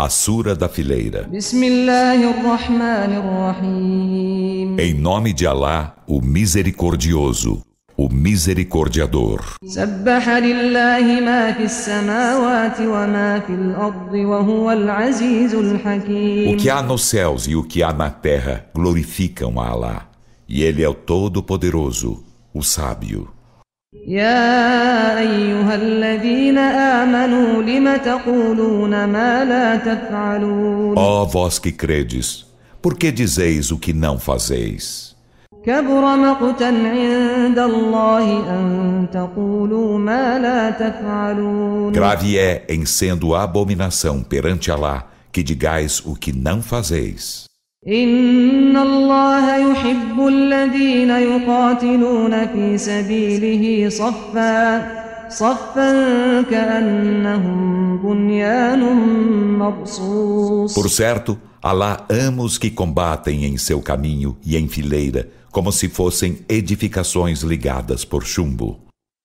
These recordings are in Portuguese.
A Sura da Fileira. Em nome de Alá, o Misericordioso, o Misericordiador. O que há nos céus e o que há na terra glorificam a Alá, e Ele é o Todo-Poderoso, o Sábio. يا أيها الذين آمنوا لم تقولون ما لا تفعلون Ó vós que credes, por que dizeis o que não fazeis? كبر مقتا عند الله أن تقولوا ما لا تفعلون Grave é, em sendo abominação perante Alá, que digais o que não fazeis. إن الله يحب الذين يقاتلون في سبيله صفا صفا كأنهم بنيان مرصوص Por certo, Allah ama os que combatem em seu caminho e em fileira, como se fossem edificações ligadas por chumbo.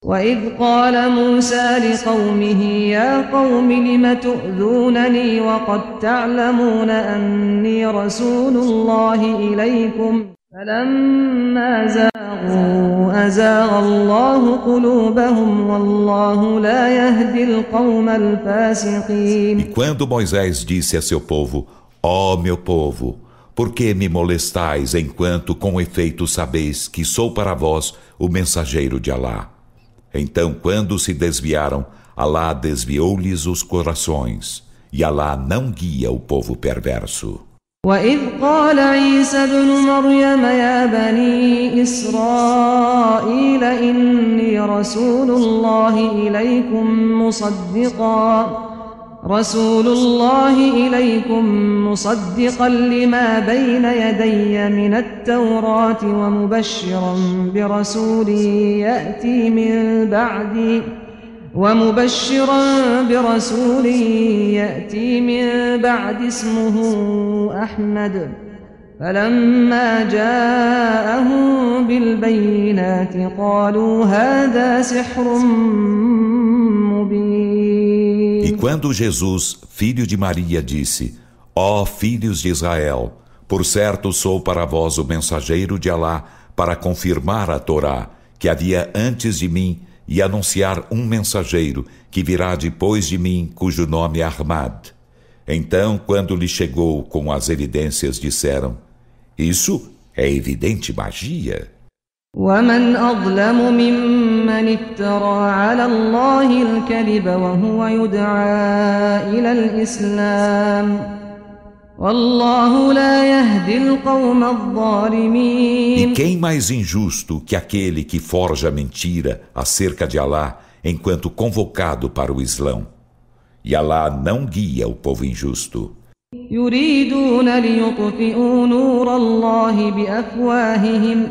وإذ قال موسى لقومه يا قوم لم تؤذونني وقد تعلمون أني رسول الله إليكم فلما زاغوا أزاغ الله قلوبهم والله لا يهدي القوم الفاسقين E quando Moisés disse a seu povo, ó oh, meu povo, por que me molestais enquanto com efeito sabeis que sou para vós o mensageiro de Alá? Então, quando se desviaram, Alá desviou-lhes os corações, e Alá não guia o povo perverso. وإذ قال عيسى ابن مريم يا بني إسرائيل إني رسول الله إليكم مصدقاً رسول الله إليكم مصدقا لما بين يدي من التوراة ومبشرا برسول يأتي من بعدي ومبشرا برسول يأتي من بعد اسمه أحمد فلما جاءهم بالبينات قالوا هذا سحر E quando Jesus, filho de Maria, disse: Ó oh, filhos de Israel, por certo sou para vós o mensageiro de Alá para confirmar a Torá que havia antes de mim e anunciar um mensageiro que virá depois de mim, cujo nome é Ahmad. Então, quando lhe chegou com as evidências, disseram: Isso é evidente magia. ومن أظلم ممن افترى على الله الكذب وهو يدعى إلى الإسلام E quem mais injusto que aquele que forja mentira acerca de Alá enquanto convocado para o Islão? E Alá não guia o povo injusto. يريدون ليطفئوا نور الله بأفواههم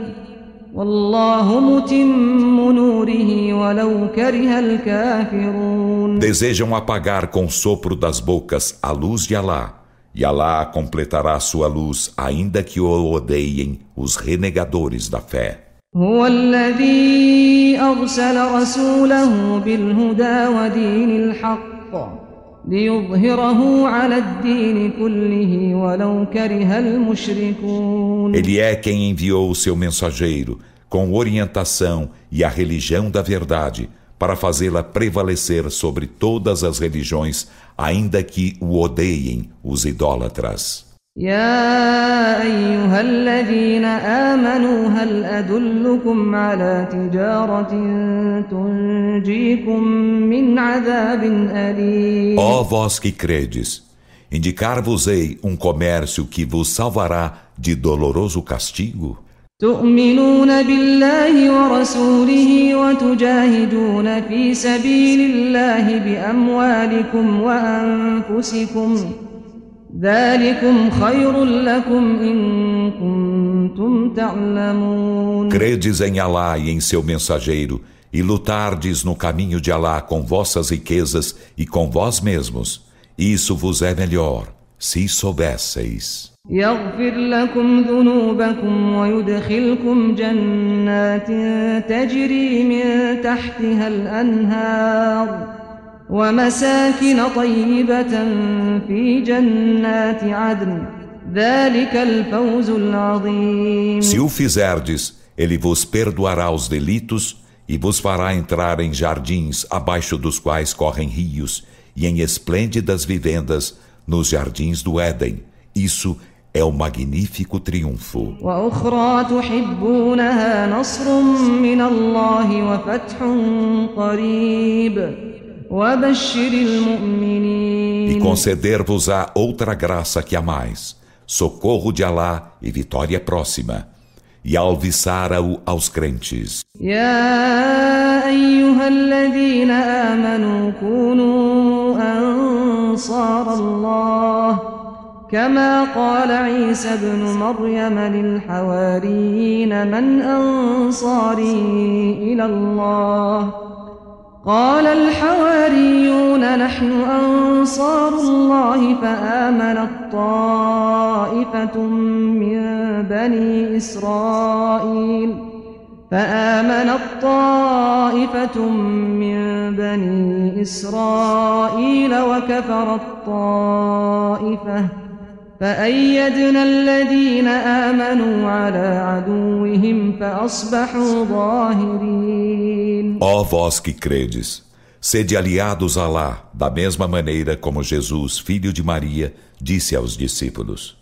Desejam apagar com o sopro das bocas a luz de Alá, e Alá completará sua luz, ainda que o odeiem os renegadores da fé. هو الذي أرسل رسوله بالهدى ودين الحق ليظهره على الدين كله ولو كره المشركون Ele é quem enviou o seu mensageiro com orientação e a religião da verdade para fazê-la prevalecer sobre todas as religiões, ainda que o odeiem os idólatras. يا أيها الذين آمنوا هل أدلكم على تجارة تنجيكم من عذاب أليم Ó vós que credes, indicar-vos-ei um comércio que vos salvará de doloroso castigo? تؤمنون بالله ورسوله وتجاهدون في سبيل الله بأموالكم وأنفسكم Credes em Alá e em seu mensageiro, e lutardes no caminho de Alá com vossas riquezas e com vós mesmos. Isso vos é melhor, se soubesseis. يغفر لكم ذنوبكم ويدخلكم جنات تجري من تحتها الأنهار ومساكن طيبة في جنات عدن ذلك الفوز العظيم Se o fizerdes, ele vos perdoará os delitos e vos fará entrar em jardins abaixo dos quais correm rios e em esplêndidas vivendas nos jardins do Éden. Isso é é o magnífico triunfo. E conceder-vos-á outra graça que a mais, socorro de Alá e vitória próxima. E alviçara-o aos crentes. يا كما قال عيسى ابن مريم للحواريين من أنصاري إلى الله قال الحواريون نحن أنصار الله فآمنت طائفة من بني إسرائيل فآمنت طائفة من بني إسرائيل وكفرت طائفة فأيدنا الذين آمنوا على عدوهم فأصبحوا ظاهرين Ó vós que credes, sede aliados a Alá, da mesma maneira como Jesus, filho de Maria, disse aos discípulos: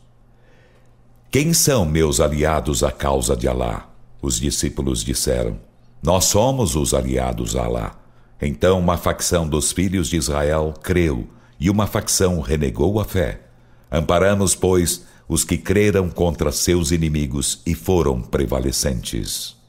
Quem são meus aliados à causa de Alá? Os discípulos disseram: Nós somos os aliados a Alá. Então uma facção dos filhos de Israel creu e uma facção renegou a fé. Amparamos, pois, os que creram contra seus inimigos e foram prevalecentes.